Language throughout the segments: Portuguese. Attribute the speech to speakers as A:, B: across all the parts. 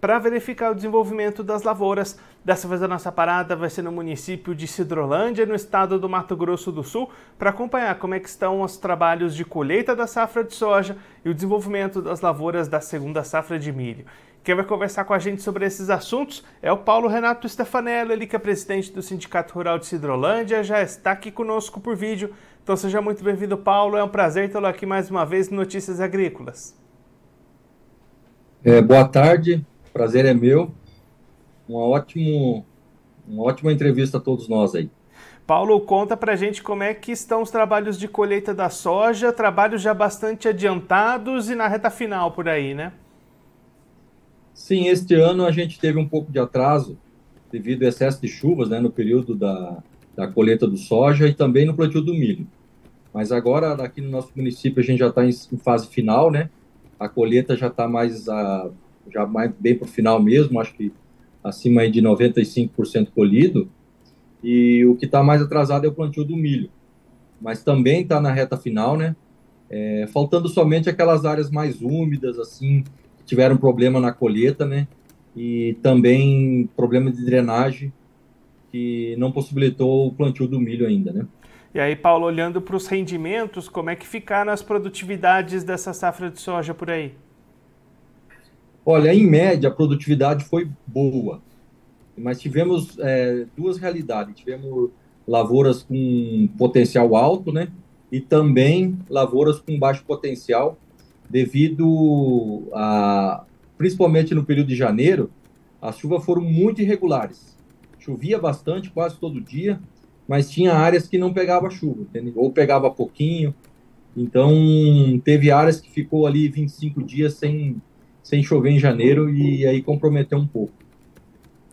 A: para verificar o desenvolvimento das lavouras. Dessa vez a nossa parada vai ser no município de Cidrolândia, no estado do Mato Grosso do Sul, para acompanhar como é que estão os trabalhos de colheita da safra de soja e o desenvolvimento das lavouras da segunda safra de milho. Quem vai conversar com a gente sobre esses assuntos é o Paulo Renato Stefanello, ele que é presidente do Sindicato Rural de Cidrolândia, já está aqui conosco por vídeo. Então seja muito bem-vindo, Paulo. É um prazer tê-lo aqui mais uma vez no Notícias Agrícolas.
B: É, boa tarde, prazer é meu. Uma, ótimo, uma ótima entrevista a todos nós aí.
A: Paulo, conta pra gente como é que estão os trabalhos de colheita da soja, trabalhos já bastante adiantados e na reta final por aí, né?
B: Sim, este ano a gente teve um pouco de atraso devido ao excesso de chuvas né, no período da, da colheita do soja e também no plantio do milho. Mas agora, aqui no nosso município, a gente já está em, em, fase final, né? A colheita já está mais, a, já mais bem para o final mesmo, acho que acima de 95% colhido. E o que está mais atrasado é o plantio do milho. Mas também está na reta final, né? É, faltando somente aquelas áreas mais úmidas, assim, tiveram problema na colheita, né? E também problema de drenagem que não possibilitou o plantio do milho ainda, né?
A: E aí, Paulo, olhando para os rendimentos, como é que ficaram as produtividades dessa safra de soja por aí?
B: Olha, em média, a produtividade foi boa, mas tivemos é, duas realidades. Tivemos lavouras com potencial alto, né? E também lavouras com baixo potencial, devido a, principalmente no período de janeiro, as chuvas foram muito irregulares. Chovia bastante, quase todo dia, mas tinha áreas que não pegava chuva, entendeu? ou pegava pouquinho. Então, teve áreas que ficou ali 25 dias sem, sem chover em janeiro e aí comprometeu um pouco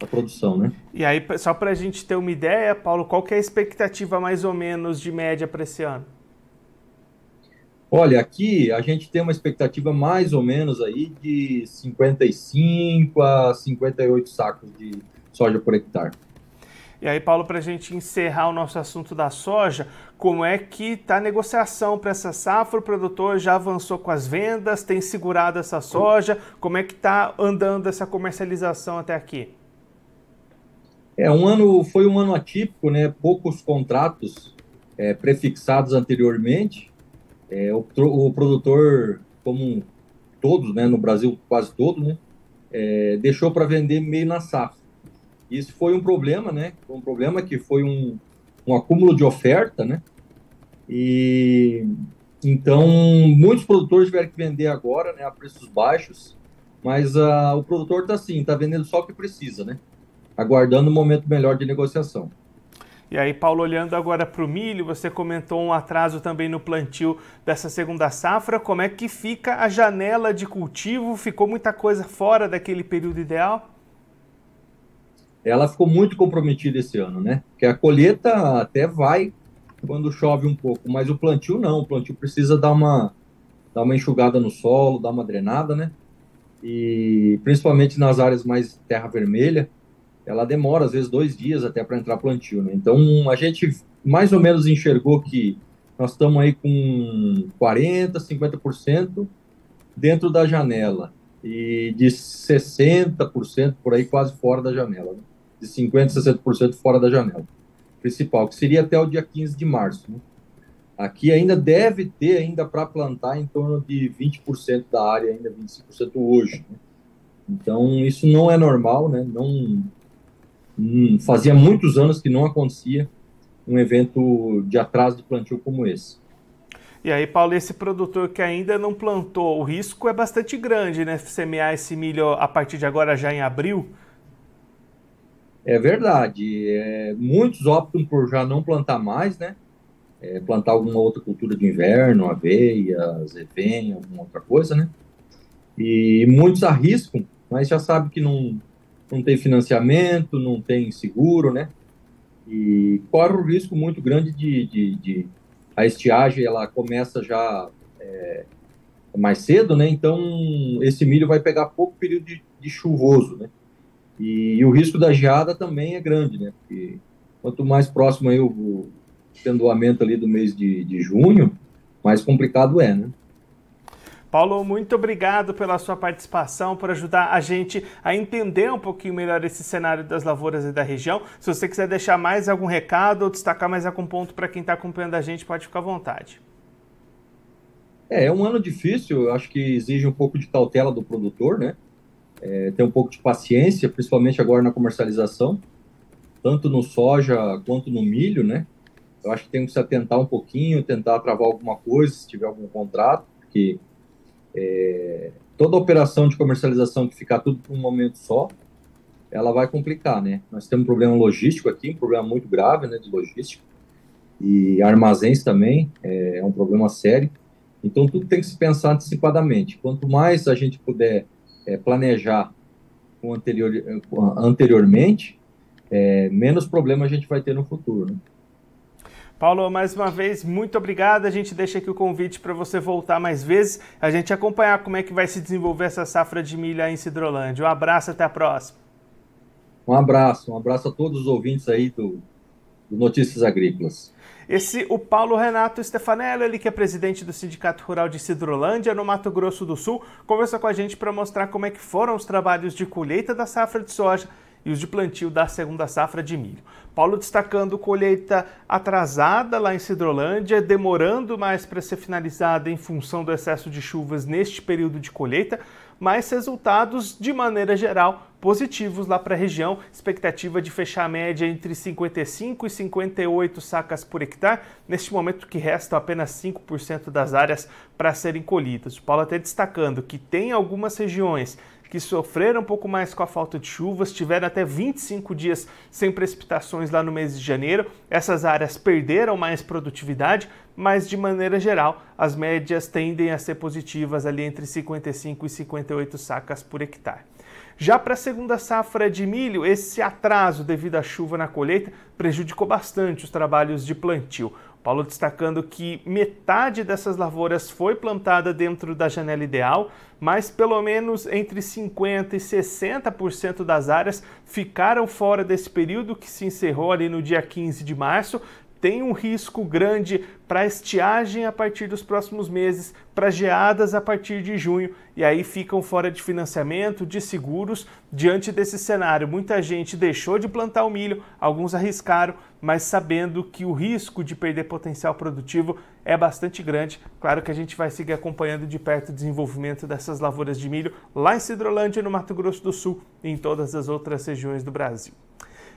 B: a produção, né?
A: E aí, só para a gente ter uma ideia, Paulo, qual que é a expectativa mais ou menos de média para esse ano?
B: Olha, aqui a gente tem uma expectativa mais ou menos aí de 55 a 58 sacos de soja por hectare.
A: E aí, Paulo, para a gente encerrar o nosso assunto da soja, como é que está a negociação para essa safra? O produtor já avançou com as vendas, tem segurado essa soja? Como é que está andando essa comercialização até aqui?
B: É um ano, foi um ano atípico, né? Poucos contratos é, prefixados anteriormente é, o, o, produtor, como todos, né, no Brasil quase todo, né, é, deixou para vender meio na safra. Isso foi um problema, né? Um problema que foi um, um acúmulo de oferta, né? E então muitos produtores tiveram que vender agora, né, a preços baixos, mas uh, o produtor está assim, está vendendo só o que precisa, né? Aguardando o um momento melhor de negociação.
A: E aí, Paulo, olhando agora para o milho, você comentou um atraso também no plantio dessa segunda safra. Como é que fica a janela de cultivo? Ficou muita coisa fora daquele período ideal?
B: Ela ficou muito comprometida esse ano, né? Porque a colheita até vai quando chove um pouco, mas o plantio não. O plantio precisa dar uma, dar uma enxugada no solo, dar uma drenada, né? E principalmente nas áreas mais terra vermelha, ela demora às vezes dois dias até para entrar plantio, né? Então a gente mais ou menos enxergou que nós estamos aí com 40, 50% dentro da janela e de 60% por aí quase fora da janela, né? De 50, 60% fora da janela principal, que seria até o dia 15 de março. Né? Aqui ainda deve ter ainda para plantar em torno de 20% da área, ainda 25% hoje. Né? Então isso não é normal, né? Não Hum, fazia muitos anos que não acontecia um evento de atraso de plantio como esse.
A: E aí, Paulo, esse produtor que ainda não plantou, o risco é bastante grande, né? Semear esse milho a partir de agora, já em abril?
B: É verdade. É, muitos optam por já não plantar mais, né? É, plantar alguma outra cultura de inverno, aveia, zevenha, alguma outra coisa, né? E muitos arriscam, mas já sabe que não, não tem financiamento, não tem seguro, né? E corre o risco muito grande de, de, de a estiagem ela começa já é, mais cedo, né? Então esse milho vai pegar pouco período de, de chuvoso, né? E, e, o risco da geada também é grande, né? Porque Quanto mais próximo aí o, tendo o aumento ali do mês de, de junho, mais complicado é, né?
A: Paulo, muito obrigado pela sua participação, por ajudar a gente a entender um pouquinho melhor esse cenário das lavouras e da região. Se você quiser deixar mais algum recado ou destacar mais algum ponto para quem está acompanhando a gente, pode ficar à vontade.
B: É, é um ano difícil, eu acho que exige um pouco de cautela do produtor, né? É, ter um pouco de paciência, principalmente agora na comercialização, tanto no soja quanto no milho, né? Eu acho que tem que se atentar um pouquinho, tentar travar alguma coisa, se tiver algum contrato, porque é, toda operação de comercialização que ficar tudo por um momento só, ela vai complicar, né? Nós temos um problema logístico aqui, um problema muito grave, né, de logística, e armazéns também, é, é um problema sério. Então, tudo tem que se pensar antecipadamente. Quanto mais a gente puder é, planejar com anterior, anteriormente, é, menos problema a gente vai ter no futuro. Né?
A: Paulo, mais uma vez, muito obrigado. A gente deixa aqui o convite para você voltar mais vezes, a gente acompanhar como é que vai se desenvolver essa safra de milho em Cidrolândia. Um abraço, até a próxima.
B: Um abraço, um abraço a todos os ouvintes aí do, do Notícias Agrícolas.
A: Esse, o Paulo Renato Stefanello, ele que é presidente do Sindicato Rural de Cidrolândia, no Mato Grosso do Sul, conversou com a gente para mostrar como é que foram os trabalhos de colheita da safra de soja e os de plantio da segunda safra de milho. Paulo destacando colheita atrasada lá em Cidrolândia, demorando mais para ser finalizada em função do excesso de chuvas neste período de colheita, mas resultados de maneira geral positivos lá para a região. Expectativa de fechar a média entre 55 e 58 sacas por hectare, neste momento que restam apenas 5% das áreas para serem colhidas. O Paulo até destacando que tem algumas regiões que sofreram um pouco mais com a falta de chuvas, tiveram até 25 dias sem precipitações lá no mês de janeiro. Essas áreas perderam mais produtividade, mas de maneira geral, as médias tendem a ser positivas ali entre 55 e 58 sacas por hectare. Já para a segunda safra de milho, esse atraso devido à chuva na colheita prejudicou bastante os trabalhos de plantio. Paulo destacando que metade dessas lavouras foi plantada dentro da janela ideal, mas pelo menos entre 50% e 60% das áreas ficaram fora desse período que se encerrou ali no dia 15 de março, tem um risco grande para estiagem a partir dos próximos meses, para geadas a partir de junho, e aí ficam fora de financiamento, de seguros. Diante desse cenário, muita gente deixou de plantar o milho, alguns arriscaram, mas sabendo que o risco de perder potencial produtivo é bastante grande. Claro que a gente vai seguir acompanhando de perto o desenvolvimento dessas lavouras de milho lá em Cidrolândia, no Mato Grosso do Sul e em todas as outras regiões do Brasil.